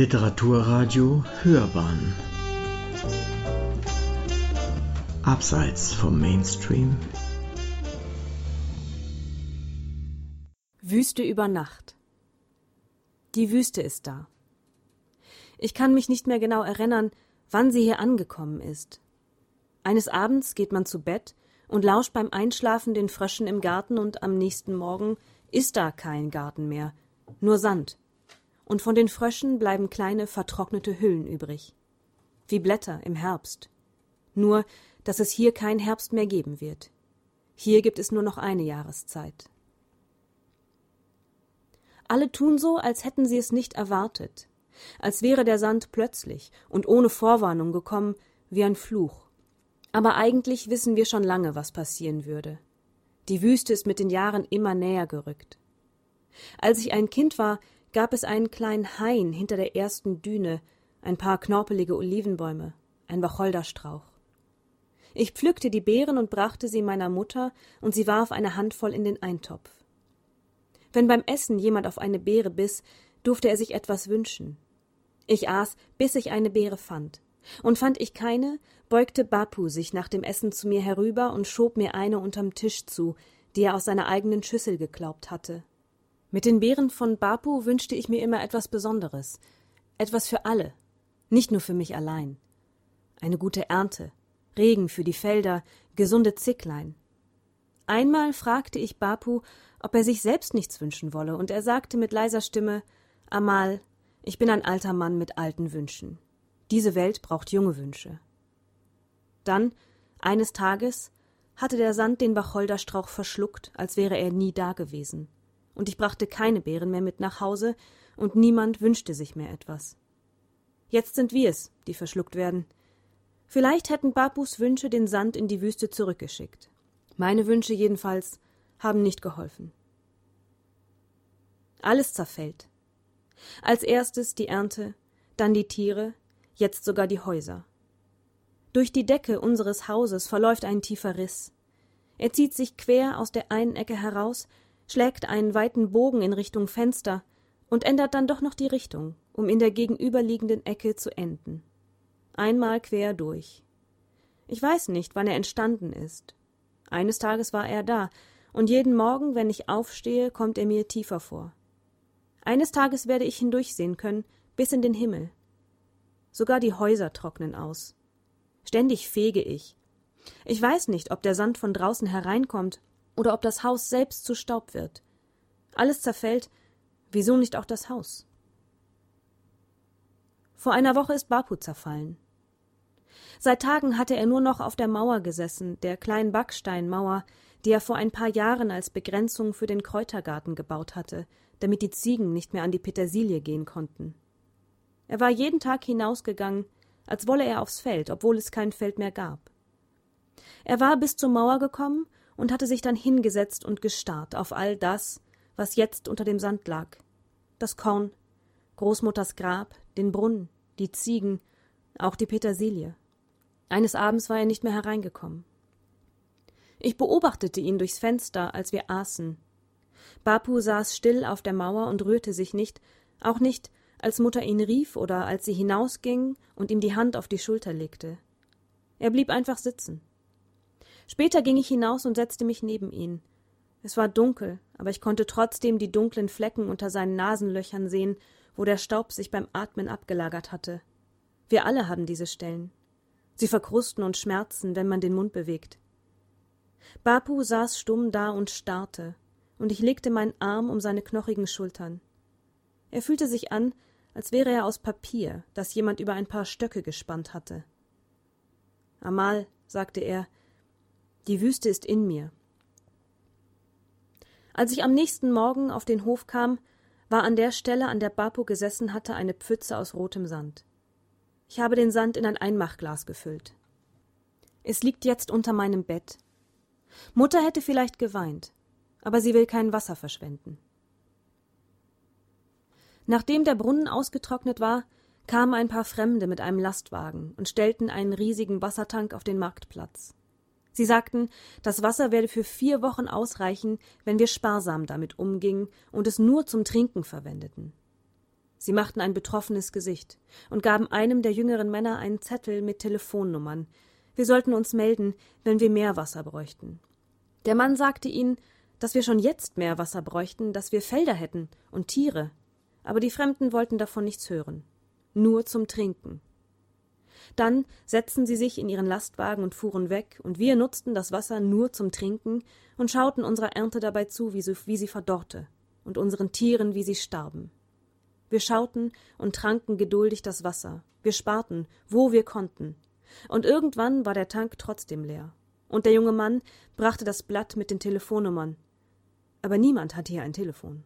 Literaturradio Hörbahn Abseits vom Mainstream Wüste über Nacht Die Wüste ist da. Ich kann mich nicht mehr genau erinnern, wann sie hier angekommen ist. Eines Abends geht man zu Bett und lauscht beim Einschlafen den Fröschen im Garten und am nächsten Morgen ist da kein Garten mehr, nur Sand und von den Fröschen bleiben kleine vertrocknete Hüllen übrig. Wie Blätter im Herbst. Nur, dass es hier kein Herbst mehr geben wird. Hier gibt es nur noch eine Jahreszeit. Alle tun so, als hätten sie es nicht erwartet, als wäre der Sand plötzlich und ohne Vorwarnung gekommen wie ein Fluch. Aber eigentlich wissen wir schon lange, was passieren würde. Die Wüste ist mit den Jahren immer näher gerückt. Als ich ein Kind war, gab es einen kleinen Hain hinter der ersten Düne, ein paar knorpelige Olivenbäume, ein Wacholderstrauch. Ich pflückte die Beeren und brachte sie meiner Mutter, und sie warf eine Handvoll in den Eintopf. Wenn beim Essen jemand auf eine Beere biss, durfte er sich etwas wünschen. Ich aß, bis ich eine Beere fand. Und fand ich keine, beugte Bapu sich nach dem Essen zu mir herüber und schob mir eine unterm Tisch zu, die er aus seiner eigenen Schüssel geklaubt hatte. Mit den Beeren von Bapu wünschte ich mir immer etwas Besonderes, etwas für alle, nicht nur für mich allein. Eine gute Ernte, Regen für die Felder, gesunde Zicklein. Einmal fragte ich Bapu, ob er sich selbst nichts wünschen wolle, und er sagte mit leiser Stimme Amal, ich bin ein alter Mann mit alten Wünschen. Diese Welt braucht junge Wünsche. Dann, eines Tages, hatte der Sand den Wacholderstrauch verschluckt, als wäre er nie dagewesen und ich brachte keine Beeren mehr mit nach Hause, und niemand wünschte sich mehr etwas. Jetzt sind wir es, die verschluckt werden. Vielleicht hätten Babus Wünsche den Sand in die Wüste zurückgeschickt. Meine Wünsche jedenfalls haben nicht geholfen. Alles zerfällt. Als erstes die Ernte, dann die Tiere, jetzt sogar die Häuser. Durch die Decke unseres Hauses verläuft ein tiefer Riss. Er zieht sich quer aus der einen Ecke heraus schlägt einen weiten Bogen in Richtung Fenster und ändert dann doch noch die Richtung, um in der gegenüberliegenden Ecke zu enden. Einmal quer durch. Ich weiß nicht, wann er entstanden ist. Eines Tages war er da, und jeden Morgen, wenn ich aufstehe, kommt er mir tiefer vor. Eines Tages werde ich hindurchsehen können, bis in den Himmel. Sogar die Häuser trocknen aus. Ständig fege ich. Ich weiß nicht, ob der Sand von draußen hereinkommt oder ob das Haus selbst zu Staub wird. Alles zerfällt, wieso nicht auch das Haus? Vor einer Woche ist Bapu zerfallen. Seit Tagen hatte er nur noch auf der Mauer gesessen, der kleinen Backsteinmauer, die er vor ein paar Jahren als Begrenzung für den Kräutergarten gebaut hatte, damit die Ziegen nicht mehr an die Petersilie gehen konnten. Er war jeden Tag hinausgegangen, als wolle er aufs Feld, obwohl es kein Feld mehr gab. Er war bis zur Mauer gekommen und hatte sich dann hingesetzt und gestarrt auf all das, was jetzt unter dem Sand lag. Das Korn, Großmutters Grab, den Brunnen, die Ziegen, auch die Petersilie. Eines Abends war er nicht mehr hereingekommen. Ich beobachtete ihn durchs Fenster, als wir aßen. Bapu saß still auf der Mauer und rührte sich nicht, auch nicht, als Mutter ihn rief oder als sie hinausging und ihm die Hand auf die Schulter legte. Er blieb einfach sitzen. Später ging ich hinaus und setzte mich neben ihn. Es war dunkel, aber ich konnte trotzdem die dunklen Flecken unter seinen Nasenlöchern sehen, wo der Staub sich beim Atmen abgelagert hatte. Wir alle haben diese Stellen. Sie verkrusten und schmerzen, wenn man den Mund bewegt. Bapu saß stumm da und starrte, und ich legte meinen Arm um seine knochigen Schultern. Er fühlte sich an, als wäre er aus Papier, das jemand über ein paar Stöcke gespannt hatte. Amal, sagte er, die Wüste ist in mir. Als ich am nächsten Morgen auf den Hof kam, war an der Stelle, an der Bapo gesessen hatte, eine Pfütze aus rotem Sand. Ich habe den Sand in ein Einmachglas gefüllt. Es liegt jetzt unter meinem Bett. Mutter hätte vielleicht geweint, aber sie will kein Wasser verschwenden. Nachdem der Brunnen ausgetrocknet war, kamen ein paar Fremde mit einem Lastwagen und stellten einen riesigen Wassertank auf den Marktplatz. Sie sagten, das Wasser werde für vier Wochen ausreichen, wenn wir sparsam damit umgingen und es nur zum Trinken verwendeten. Sie machten ein betroffenes Gesicht und gaben einem der jüngeren Männer einen Zettel mit Telefonnummern. Wir sollten uns melden, wenn wir mehr Wasser bräuchten. Der Mann sagte ihnen, dass wir schon jetzt mehr Wasser bräuchten, dass wir Felder hätten und Tiere. Aber die Fremden wollten davon nichts hören. Nur zum Trinken. Dann setzten sie sich in ihren Lastwagen und fuhren weg, und wir nutzten das Wasser nur zum Trinken und schauten unserer Ernte dabei zu, wie sie, wie sie verdorrte, und unseren Tieren, wie sie starben. Wir schauten und tranken geduldig das Wasser. Wir sparten, wo wir konnten. Und irgendwann war der Tank trotzdem leer. Und der junge Mann brachte das Blatt mit den Telefonnummern. Aber niemand hatte hier ein Telefon.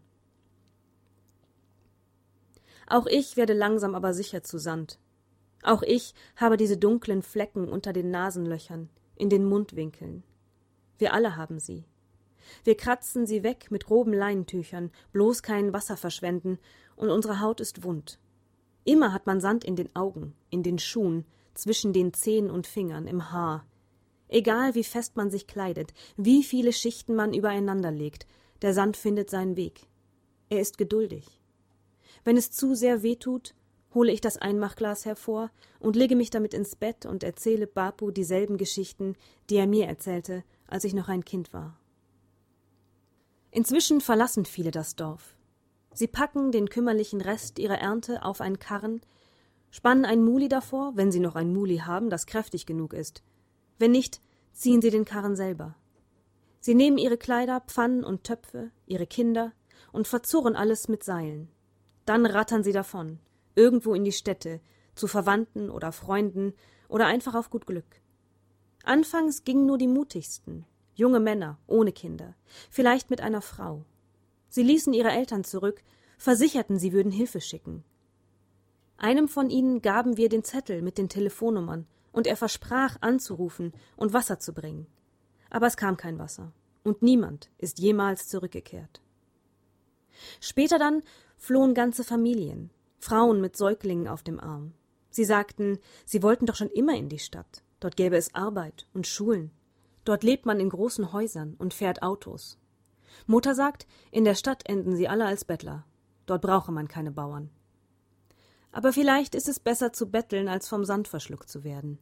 Auch ich werde langsam aber sicher zu Sand. Auch ich habe diese dunklen Flecken unter den Nasenlöchern, in den Mundwinkeln. Wir alle haben sie. Wir kratzen sie weg mit groben Leinentüchern, bloß kein Wasser verschwenden, und unsere Haut ist wund. Immer hat man Sand in den Augen, in den Schuhen, zwischen den Zehen und Fingern, im Haar. Egal wie fest man sich kleidet, wie viele Schichten man übereinander legt, der Sand findet seinen Weg. Er ist geduldig. Wenn es zu sehr weh tut, hole ich das Einmachglas hervor und lege mich damit ins Bett und erzähle Bapu dieselben Geschichten, die er mir erzählte, als ich noch ein Kind war. Inzwischen verlassen viele das Dorf. Sie packen den kümmerlichen Rest ihrer Ernte auf einen Karren, spannen ein Muli davor, wenn sie noch ein Muli haben, das kräftig genug ist. Wenn nicht, ziehen sie den Karren selber. Sie nehmen ihre Kleider, Pfannen und Töpfe, ihre Kinder und verzurren alles mit Seilen. Dann rattern sie davon, irgendwo in die Städte, zu Verwandten oder Freunden oder einfach auf gut Glück. Anfangs gingen nur die mutigsten, junge Männer ohne Kinder, vielleicht mit einer Frau. Sie ließen ihre Eltern zurück, versicherten, sie würden Hilfe schicken. Einem von ihnen gaben wir den Zettel mit den Telefonnummern, und er versprach anzurufen und Wasser zu bringen. Aber es kam kein Wasser, und niemand ist jemals zurückgekehrt. Später dann flohen ganze Familien, Frauen mit Säuglingen auf dem Arm. Sie sagten, sie wollten doch schon immer in die Stadt. Dort gäbe es Arbeit und Schulen. Dort lebt man in großen Häusern und fährt Autos. Mutter sagt, in der Stadt enden sie alle als Bettler. Dort brauche man keine Bauern. Aber vielleicht ist es besser zu betteln, als vom Sand verschluckt zu werden.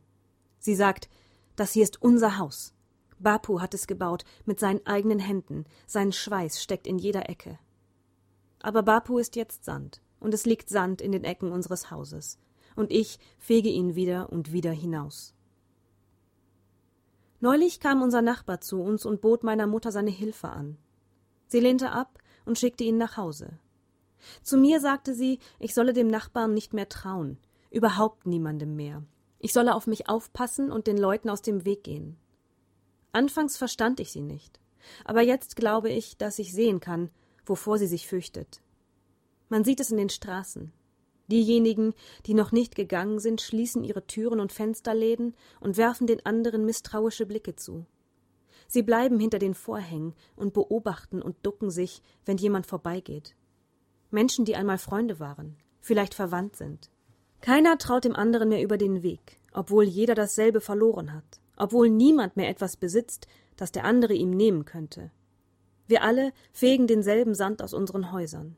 Sie sagt, das hier ist unser Haus. Bapu hat es gebaut, mit seinen eigenen Händen, sein Schweiß steckt in jeder Ecke. Aber Bapu ist jetzt Sand, und es liegt Sand in den Ecken unseres Hauses, und ich fege ihn wieder und wieder hinaus. Neulich kam unser Nachbar zu uns und bot meiner Mutter seine Hilfe an. Sie lehnte ab und schickte ihn nach Hause. Zu mir sagte sie, ich solle dem Nachbarn nicht mehr trauen, überhaupt niemandem mehr. Ich solle auf mich aufpassen und den Leuten aus dem Weg gehen. Anfangs verstand ich sie nicht, aber jetzt glaube ich, dass ich sehen kann, wovor sie sich fürchtet. Man sieht es in den Straßen. Diejenigen, die noch nicht gegangen sind, schließen ihre Türen und Fensterläden und werfen den anderen misstrauische Blicke zu. Sie bleiben hinter den Vorhängen und beobachten und ducken sich, wenn jemand vorbeigeht. Menschen, die einmal Freunde waren, vielleicht verwandt sind. Keiner traut dem anderen mehr über den Weg, obwohl jeder dasselbe verloren hat, obwohl niemand mehr etwas besitzt, das der andere ihm nehmen könnte. Wir alle fegen denselben Sand aus unseren Häusern.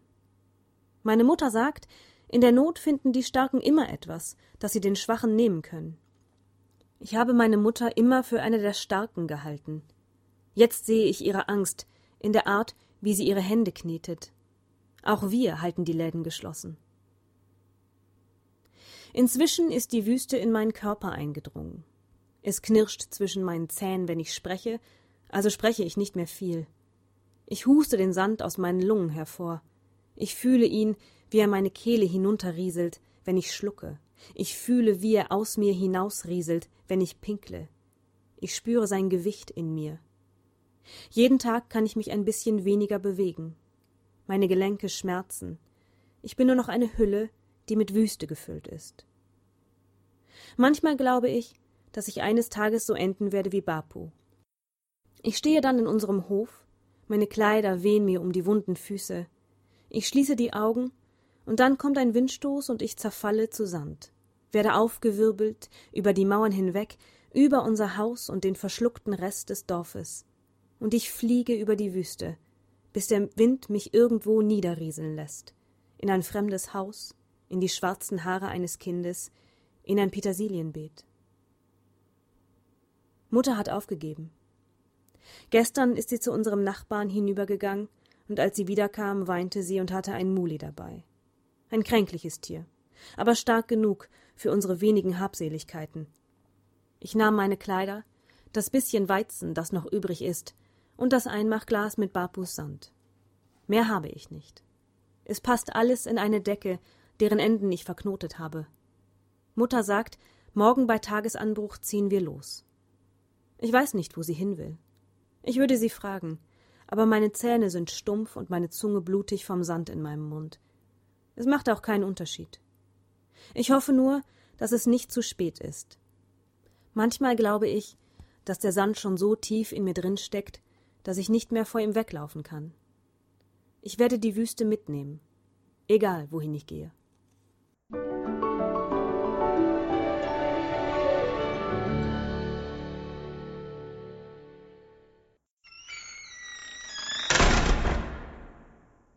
Meine Mutter sagt, in der Not finden die Starken immer etwas, das sie den Schwachen nehmen können. Ich habe meine Mutter immer für eine der Starken gehalten. Jetzt sehe ich ihre Angst in der Art, wie sie ihre Hände knetet. Auch wir halten die Läden geschlossen. Inzwischen ist die Wüste in meinen Körper eingedrungen. Es knirscht zwischen meinen Zähnen, wenn ich spreche, also spreche ich nicht mehr viel. Ich huste den Sand aus meinen Lungen hervor. Ich fühle ihn, wie er meine Kehle hinunterrieselt, wenn ich schlucke. Ich fühle, wie er aus mir hinausrieselt, wenn ich pinkle. Ich spüre sein Gewicht in mir. Jeden Tag kann ich mich ein bisschen weniger bewegen. Meine Gelenke schmerzen. Ich bin nur noch eine Hülle, die mit Wüste gefüllt ist. Manchmal glaube ich, dass ich eines Tages so enden werde wie Bapu. Ich stehe dann in unserem Hof, meine Kleider wehen mir um die wunden Füße. Ich schließe die Augen, und dann kommt ein Windstoß und ich zerfalle zu Sand, werde aufgewirbelt über die Mauern hinweg, über unser Haus und den verschluckten Rest des Dorfes und ich fliege über die Wüste, bis der Wind mich irgendwo niederrieseln lässt, in ein fremdes Haus, in die schwarzen Haare eines Kindes, in ein Petersilienbeet. Mutter hat aufgegeben. Gestern ist sie zu unserem Nachbarn hinübergegangen, und als sie wiederkam, weinte sie und hatte ein Muli dabei. Ein kränkliches Tier, aber stark genug für unsere wenigen Habseligkeiten. Ich nahm meine Kleider, das bisschen Weizen, das noch übrig ist, und das Einmachglas mit Bapus Sand. Mehr habe ich nicht. Es passt alles in eine Decke, deren Enden ich verknotet habe. Mutter sagt, morgen bei Tagesanbruch ziehen wir los. Ich weiß nicht, wo sie hin will. Ich würde sie fragen, aber meine Zähne sind stumpf und meine Zunge blutig vom Sand in meinem Mund. Es macht auch keinen Unterschied. Ich hoffe nur, dass es nicht zu spät ist. Manchmal glaube ich, dass der Sand schon so tief in mir drin steckt, dass ich nicht mehr vor ihm weglaufen kann. Ich werde die Wüste mitnehmen, egal wohin ich gehe.